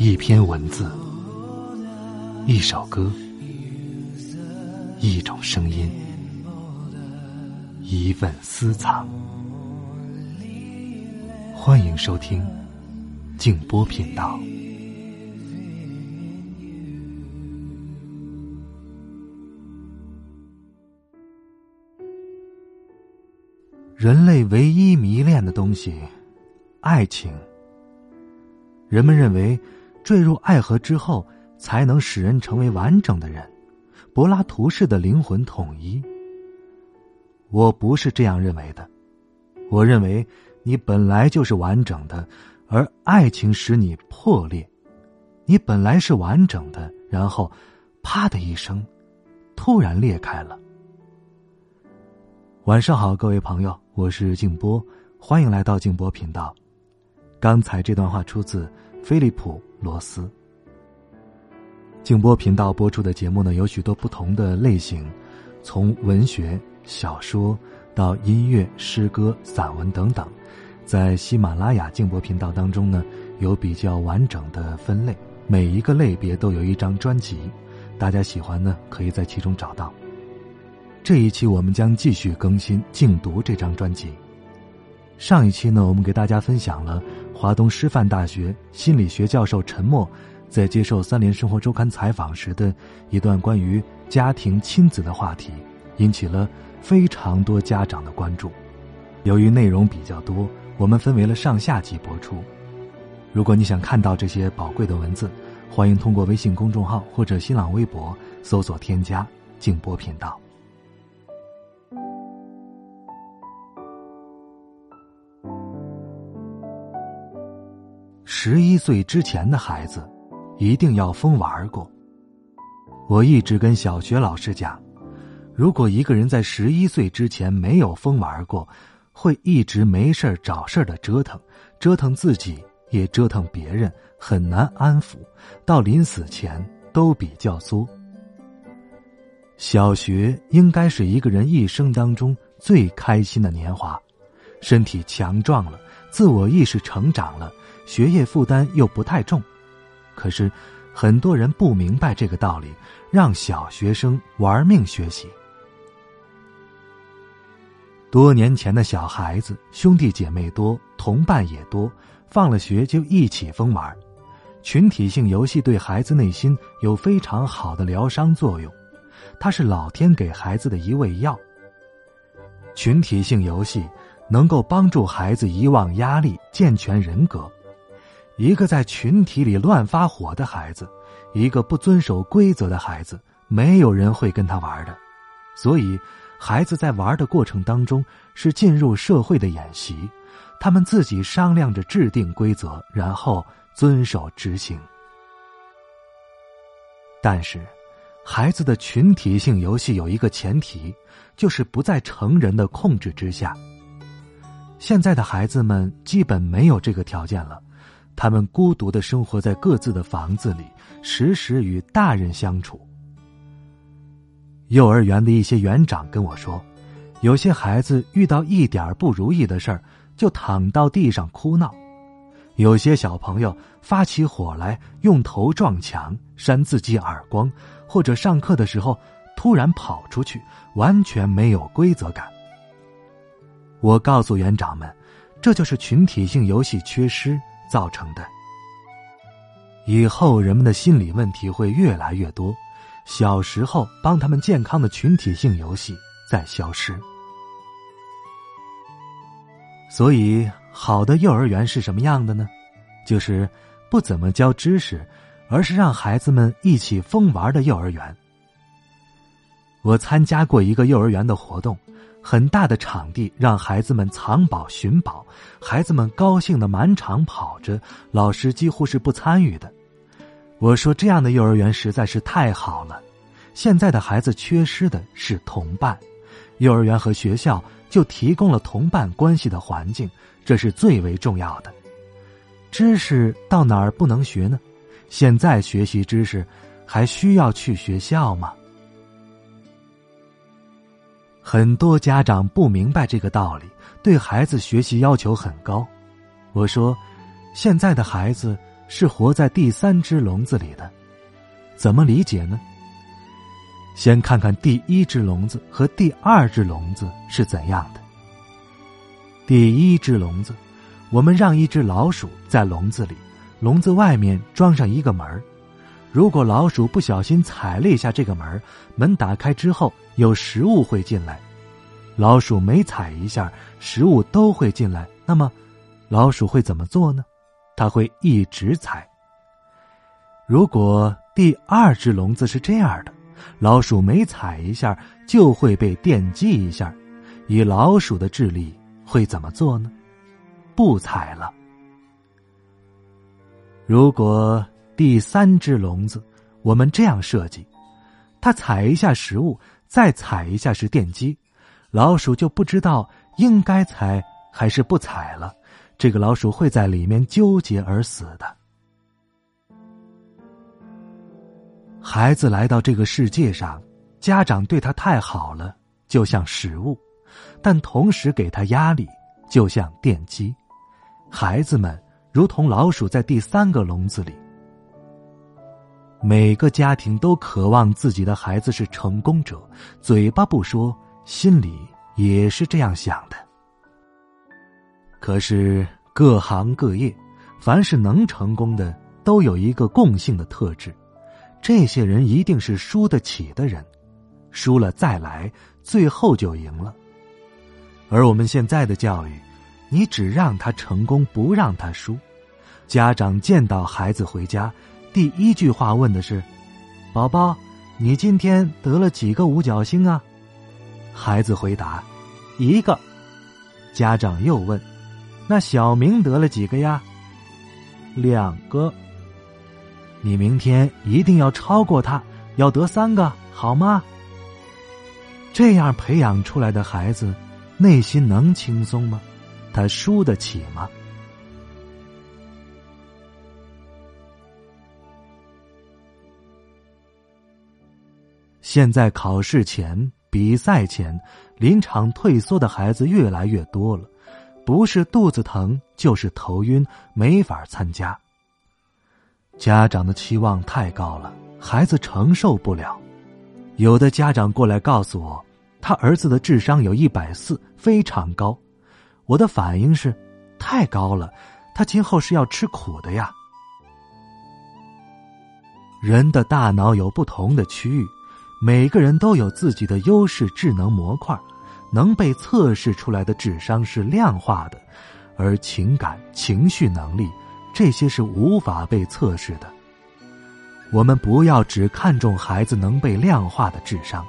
一篇文字，一首歌，一种声音，一份私藏。欢迎收听静波频道。人类唯一迷恋的东西，爱情。人们认为，坠入爱河之后，才能使人成为完整的人，柏拉图式的灵魂统一。我不是这样认为的，我认为你本来就是完整的，而爱情使你破裂。你本来是完整的，然后，啪的一声，突然裂开了。晚上好，各位朋友，我是静波，欢迎来到静波频道。刚才这段话出自菲利普·罗斯。静波频道播出的节目呢，有许多不同的类型，从文学、小说到音乐、诗歌、散文等等，在喜马拉雅静波频道当中呢，有比较完整的分类，每一个类别都有一张专辑，大家喜欢呢，可以在其中找到。这一期我们将继续更新《静读》这张专辑。上一期呢，我们给大家分享了华东师范大学心理学教授陈默在接受《三联生活周刊》采访时的一段关于家庭亲子的话题，引起了非常多家长的关注。由于内容比较多，我们分为了上下集播出。如果你想看到这些宝贵的文字，欢迎通过微信公众号或者新浪微博搜索添加“静波频道”。十一岁之前的孩子，一定要疯玩过。我一直跟小学老师讲，如果一个人在十一岁之前没有疯玩过，会一直没事找事的折腾，折腾自己也折腾别人，很难安抚，到临死前都比较作。小学应该是一个人一生当中最开心的年华，身体强壮了，自我意识成长了。学业负担又不太重，可是很多人不明白这个道理，让小学生玩命学习。多年前的小孩子，兄弟姐妹多，同伴也多，放了学就一起疯玩。群体性游戏对孩子内心有非常好的疗伤作用，它是老天给孩子的一味药。群体性游戏能够帮助孩子遗忘压力，健全人格。一个在群体里乱发火的孩子，一个不遵守规则的孩子，没有人会跟他玩的。所以，孩子在玩的过程当中是进入社会的演习，他们自己商量着制定规则，然后遵守执行。但是，孩子的群体性游戏有一个前提，就是不在成人的控制之下。现在的孩子们基本没有这个条件了。他们孤独的生活在各自的房子里，时时与大人相处。幼儿园的一些园长跟我说，有些孩子遇到一点不如意的事儿，就躺到地上哭闹；有些小朋友发起火来，用头撞墙、扇自己耳光，或者上课的时候突然跑出去，完全没有规则感。我告诉园长们，这就是群体性游戏缺失。造成的。以后人们的心理问题会越来越多，小时候帮他们健康的群体性游戏在消失。所以，好的幼儿园是什么样的呢？就是不怎么教知识，而是让孩子们一起疯玩的幼儿园。我参加过一个幼儿园的活动。很大的场地让孩子们藏宝寻宝，孩子们高兴的满场跑着，老师几乎是不参与的。我说这样的幼儿园实在是太好了。现在的孩子缺失的是同伴，幼儿园和学校就提供了同伴关系的环境，这是最为重要的。知识到哪儿不能学呢？现在学习知识，还需要去学校吗？很多家长不明白这个道理，对孩子学习要求很高。我说，现在的孩子是活在第三只笼子里的，怎么理解呢？先看看第一只笼子和第二只笼子是怎样的。第一只笼子，我们让一只老鼠在笼子里，笼子外面装上一个门如果老鼠不小心踩了一下这个门，门打开之后有食物会进来；老鼠没踩一下，食物都会进来。那么，老鼠会怎么做呢？它会一直踩。如果第二只笼子是这样的，老鼠每踩一下就会被电击一下，以老鼠的智力会怎么做呢？不踩了。如果第三只笼子，我们这样设计：它踩一下食物，再踩一下是电击，老鼠就不知道应该踩还是不踩了。这个老鼠会在里面纠结而死的。孩子来到这个世界上，家长对他太好了，就像食物；但同时给他压力，就像电击。孩子们如同老鼠在第三个笼子里。每个家庭都渴望自己的孩子是成功者，嘴巴不说，心里也是这样想的。可是各行各业，凡是能成功的，都有一个共性的特质：这些人一定是输得起的人，输了再来，最后就赢了。而我们现在的教育，你只让他成功，不让他输。家长见到孩子回家，第一句话问的是：“宝宝，你今天得了几个五角星啊？”孩子回答：“一个。”家长又问。那小明得了几个呀？两个。你明天一定要超过他，要得三个，好吗？这样培养出来的孩子，内心能轻松吗？他输得起吗？现在考试前、比赛前、临场退缩的孩子越来越多了。不是肚子疼，就是头晕，没法参加。家长的期望太高了，孩子承受不了。有的家长过来告诉我，他儿子的智商有一百四，非常高。我的反应是，太高了，他今后是要吃苦的呀。人的大脑有不同的区域，每个人都有自己的优势智能模块。能被测试出来的智商是量化的，而情感、情绪能力这些是无法被测试的。我们不要只看重孩子能被量化的智商，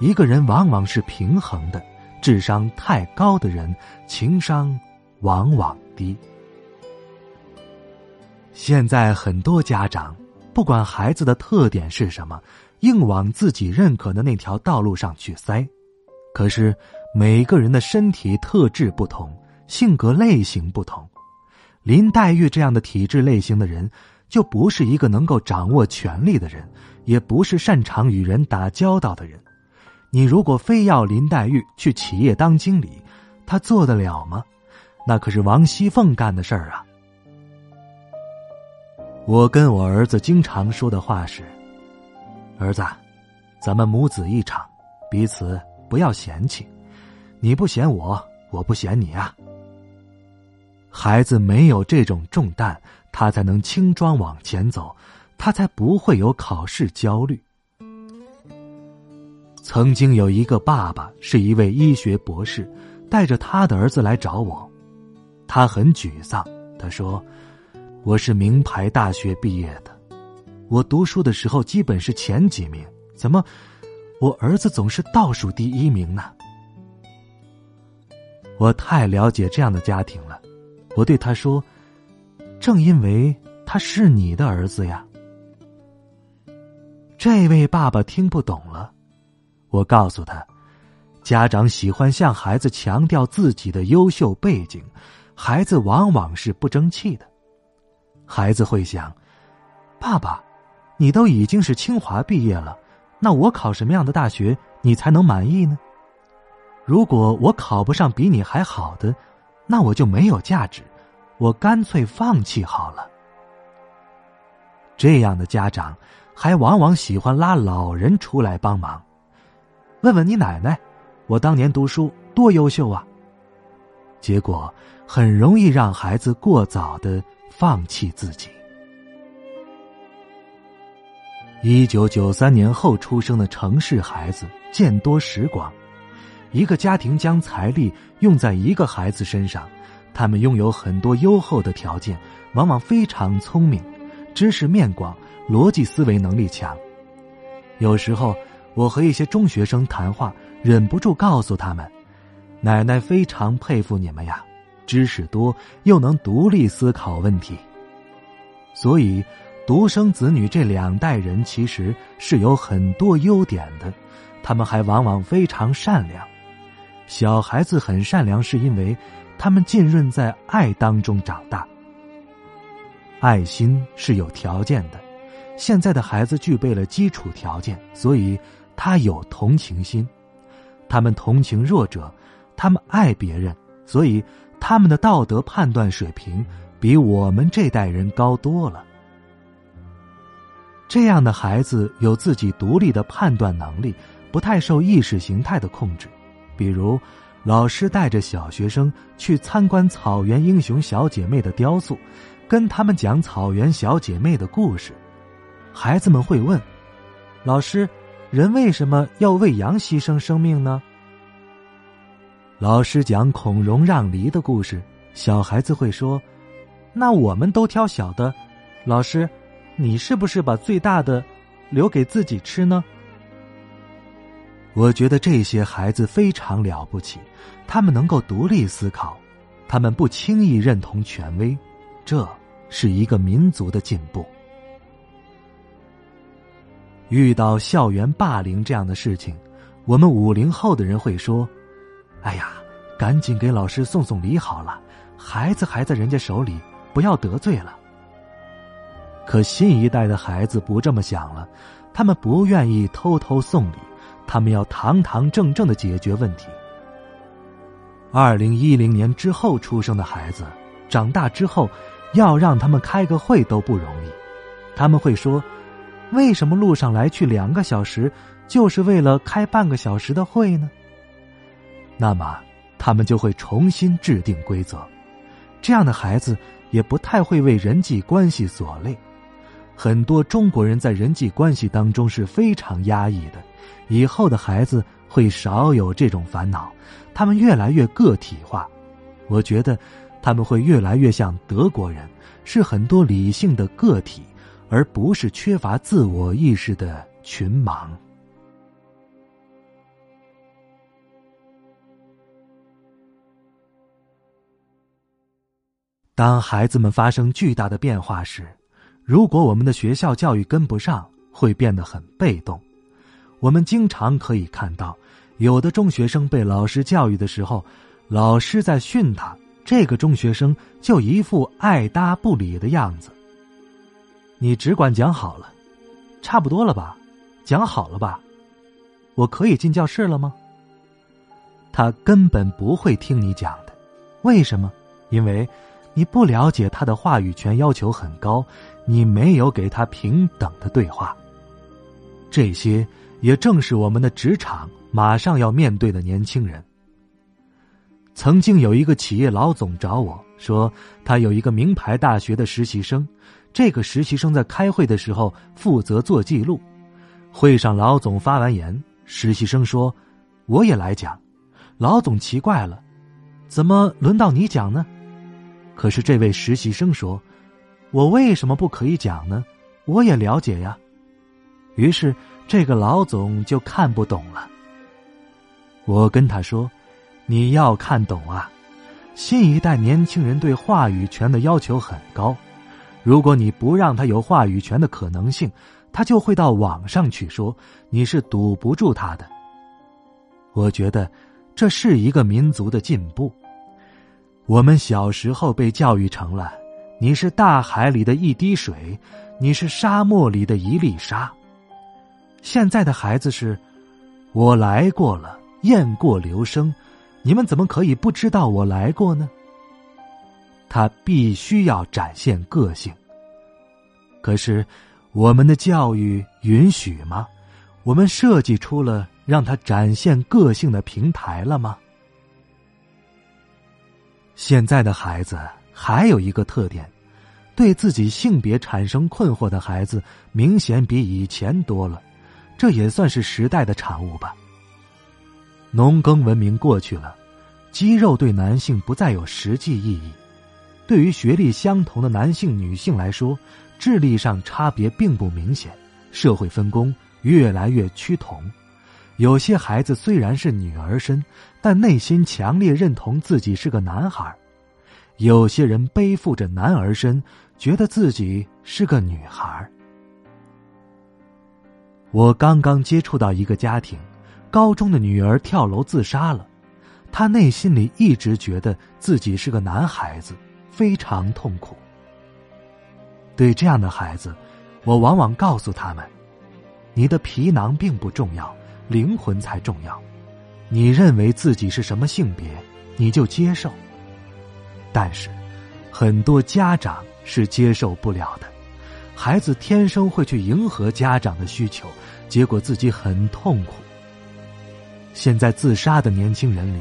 一个人往往是平衡的。智商太高的人，情商往往低。现在很多家长不管孩子的特点是什么，硬往自己认可的那条道路上去塞，可是。每个人的身体特质不同，性格类型不同。林黛玉这样的体质类型的人，就不是一个能够掌握权力的人，也不是擅长与人打交道的人。你如果非要林黛玉去企业当经理，她做得了吗？那可是王熙凤干的事儿啊。我跟我儿子经常说的话是：“儿子，咱们母子一场，彼此不要嫌弃。”你不嫌我，我不嫌你啊。孩子没有这种重担，他才能轻装往前走，他才不会有考试焦虑。曾经有一个爸爸是一位医学博士，带着他的儿子来找我，他很沮丧。他说：“我是名牌大学毕业的，我读书的时候基本是前几名，怎么我儿子总是倒数第一名呢？”我太了解这样的家庭了，我对他说：“正因为他是你的儿子呀。”这位爸爸听不懂了。我告诉他：“家长喜欢向孩子强调自己的优秀背景，孩子往往是不争气的。孩子会想：爸爸，你都已经是清华毕业了，那我考什么样的大学你才能满意呢？”如果我考不上比你还好的，那我就没有价值，我干脆放弃好了。这样的家长还往往喜欢拉老人出来帮忙。问问你奶奶，我当年读书多优秀啊！结果很容易让孩子过早的放弃自己。一九九三年后出生的城市孩子见多识广，一个家庭将财力用在一个孩子身上，他们拥有很多优厚的条件，往往非常聪明，知识面广，逻辑思维能力强。有时候我和一些中学生谈话，忍不住告诉他们：“奶奶非常佩服你们呀，知识多又能独立思考问题。”所以。独生子女这两代人其实是有很多优点的，他们还往往非常善良。小孩子很善良，是因为他们浸润在爱当中长大。爱心是有条件的，现在的孩子具备了基础条件，所以他有同情心，他们同情弱者，他们爱别人，所以他们的道德判断水平比我们这代人高多了。这样的孩子有自己独立的判断能力，不太受意识形态的控制。比如，老师带着小学生去参观草原英雄小姐妹的雕塑，跟他们讲草原小姐妹的故事。孩子们会问：“老师，人为什么要为羊牺牲生命呢？”老师讲孔融让梨的故事，小孩子会说：“那我们都挑小的。”老师。你是不是把最大的留给自己吃呢？我觉得这些孩子非常了不起，他们能够独立思考，他们不轻易认同权威，这是一个民族的进步。遇到校园霸凌这样的事情，我们五零后的人会说：“哎呀，赶紧给老师送送礼好了，孩子还在人家手里，不要得罪了。”可新一代的孩子不这么想了，他们不愿意偷偷送礼，他们要堂堂正正的解决问题。二零一零年之后出生的孩子，长大之后，要让他们开个会都不容易。他们会说：“为什么路上来去两个小时，就是为了开半个小时的会呢？”那么，他们就会重新制定规则。这样的孩子也不太会为人际关系所累。很多中国人在人际关系当中是非常压抑的，以后的孩子会少有这种烦恼，他们越来越个体化。我觉得他们会越来越像德国人，是很多理性的个体，而不是缺乏自我意识的群盲。当孩子们发生巨大的变化时。如果我们的学校教育跟不上，会变得很被动。我们经常可以看到，有的中学生被老师教育的时候，老师在训他，这个中学生就一副爱搭不理的样子。你只管讲好了，差不多了吧？讲好了吧？我可以进教室了吗？他根本不会听你讲的，为什么？因为。你不了解他的话语权要求很高，你没有给他平等的对话。这些也正是我们的职场马上要面对的年轻人。曾经有一个企业老总找我说，他有一个名牌大学的实习生，这个实习生在开会的时候负责做记录。会上老总发完言，实习生说：“我也来讲。”老总奇怪了：“怎么轮到你讲呢？”可是这位实习生说：“我为什么不可以讲呢？我也了解呀。”于是这个老总就看不懂了。我跟他说：“你要看懂啊！新一代年轻人对话语权的要求很高，如果你不让他有话语权的可能性，他就会到网上去说你是堵不住他的。”我觉得这是一个民族的进步。我们小时候被教育成了，你是大海里的一滴水，你是沙漠里的一粒沙。现在的孩子是，我来过了，雁过留声，你们怎么可以不知道我来过呢？他必须要展现个性，可是，我们的教育允许吗？我们设计出了让他展现个性的平台了吗？现在的孩子还有一个特点，对自己性别产生困惑的孩子明显比以前多了，这也算是时代的产物吧。农耕文明过去了，肌肉对男性不再有实际意义。对于学历相同的男性、女性来说，智力上差别并不明显，社会分工越来越趋同。有些孩子虽然是女儿身，但内心强烈认同自己是个男孩；有些人背负着男儿身，觉得自己是个女孩。我刚刚接触到一个家庭，高中的女儿跳楼自杀了，她内心里一直觉得自己是个男孩子。非常痛苦。对这样的孩子，我往往告诉他们：“你的皮囊并不重要，灵魂才重要。你认为自己是什么性别，你就接受。但是，很多家长是接受不了的。孩子天生会去迎合家长的需求，结果自己很痛苦。现在自杀的年轻人里，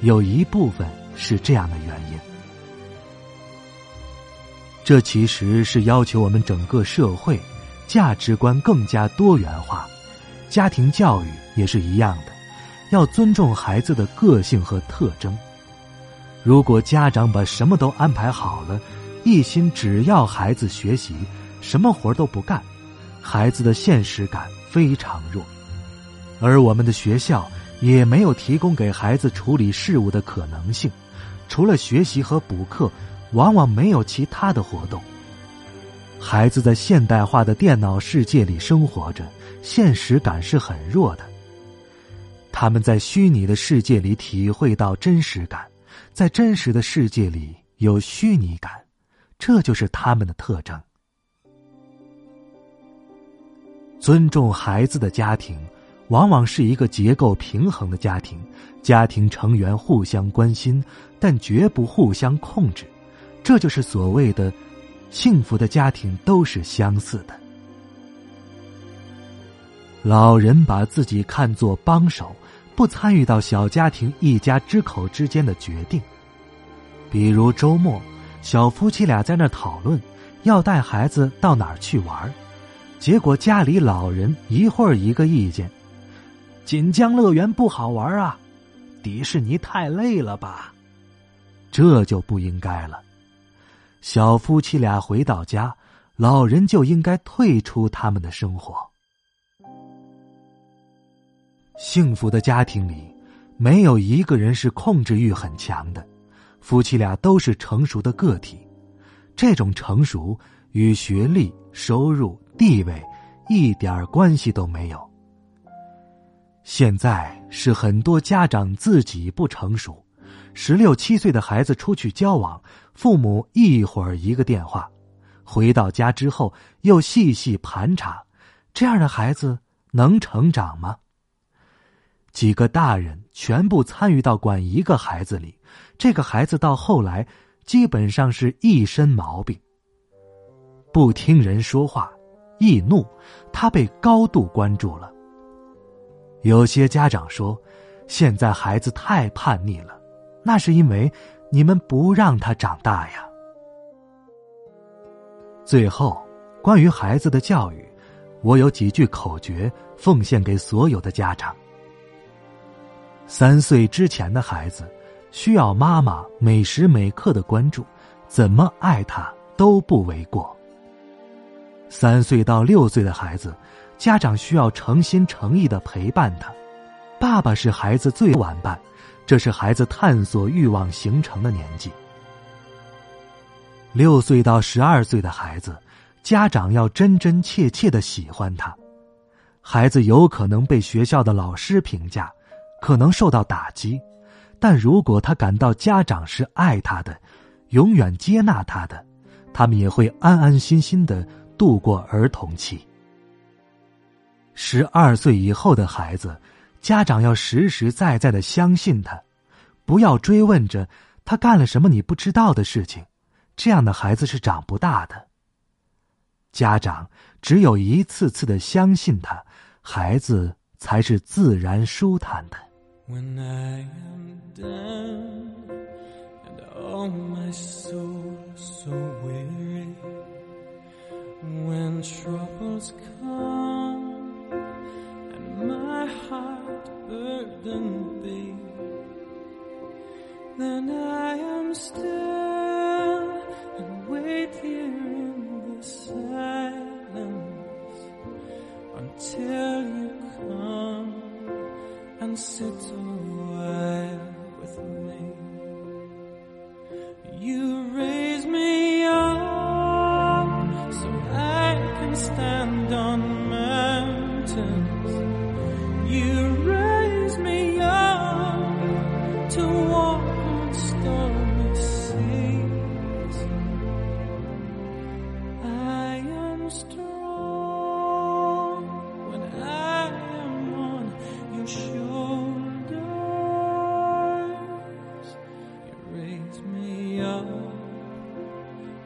有一部分是这样的原因。”这其实是要求我们整个社会价值观更加多元化，家庭教育也是一样的，要尊重孩子的个性和特征。如果家长把什么都安排好了，一心只要孩子学习，什么活都不干，孩子的现实感非常弱。而我们的学校也没有提供给孩子处理事物的可能性，除了学习和补课。往往没有其他的活动。孩子在现代化的电脑世界里生活着，现实感是很弱的。他们在虚拟的世界里体会到真实感，在真实的世界里有虚拟感，这就是他们的特征。尊重孩子的家庭，往往是一个结构平衡的家庭，家庭成员互相关心，但绝不互相控制。这就是所谓的幸福的家庭都是相似的。老人把自己看作帮手，不参与到小家庭一家之口之间的决定。比如周末，小夫妻俩在那讨论要带孩子到哪儿去玩，结果家里老人一会儿一个意见：锦江乐园不好玩啊，迪士尼太累了吧，这就不应该了。小夫妻俩回到家，老人就应该退出他们的生活。幸福的家庭里，没有一个人是控制欲很强的，夫妻俩都是成熟的个体。这种成熟与学历、收入、地位一点关系都没有。现在是很多家长自己不成熟。十六七岁的孩子出去交往，父母一会儿一个电话，回到家之后又细细盘查，这样的孩子能成长吗？几个大人全部参与到管一个孩子里，这个孩子到后来基本上是一身毛病，不听人说话，易怒，他被高度关注了。有些家长说，现在孩子太叛逆了。那是因为你们不让他长大呀。最后，关于孩子的教育，我有几句口诀奉献给所有的家长：三岁之前的孩子需要妈妈每时每刻的关注，怎么爱他都不为过；三岁到六岁的孩子，家长需要诚心诚意的陪伴他，爸爸是孩子最玩伴。这是孩子探索欲望形成的年纪。六岁到十二岁的孩子，家长要真真切切的喜欢他。孩子有可能被学校的老师评价，可能受到打击，但如果他感到家长是爱他的，永远接纳他的，他们也会安安心心的度过儿童期。十二岁以后的孩子。家长要实实在在的相信他，不要追问着他干了什么你不知道的事情，这样的孩子是长不大的。家长只有一次次的相信他，孩子才是自然舒坦的。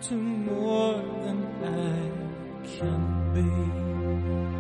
To more than I can be.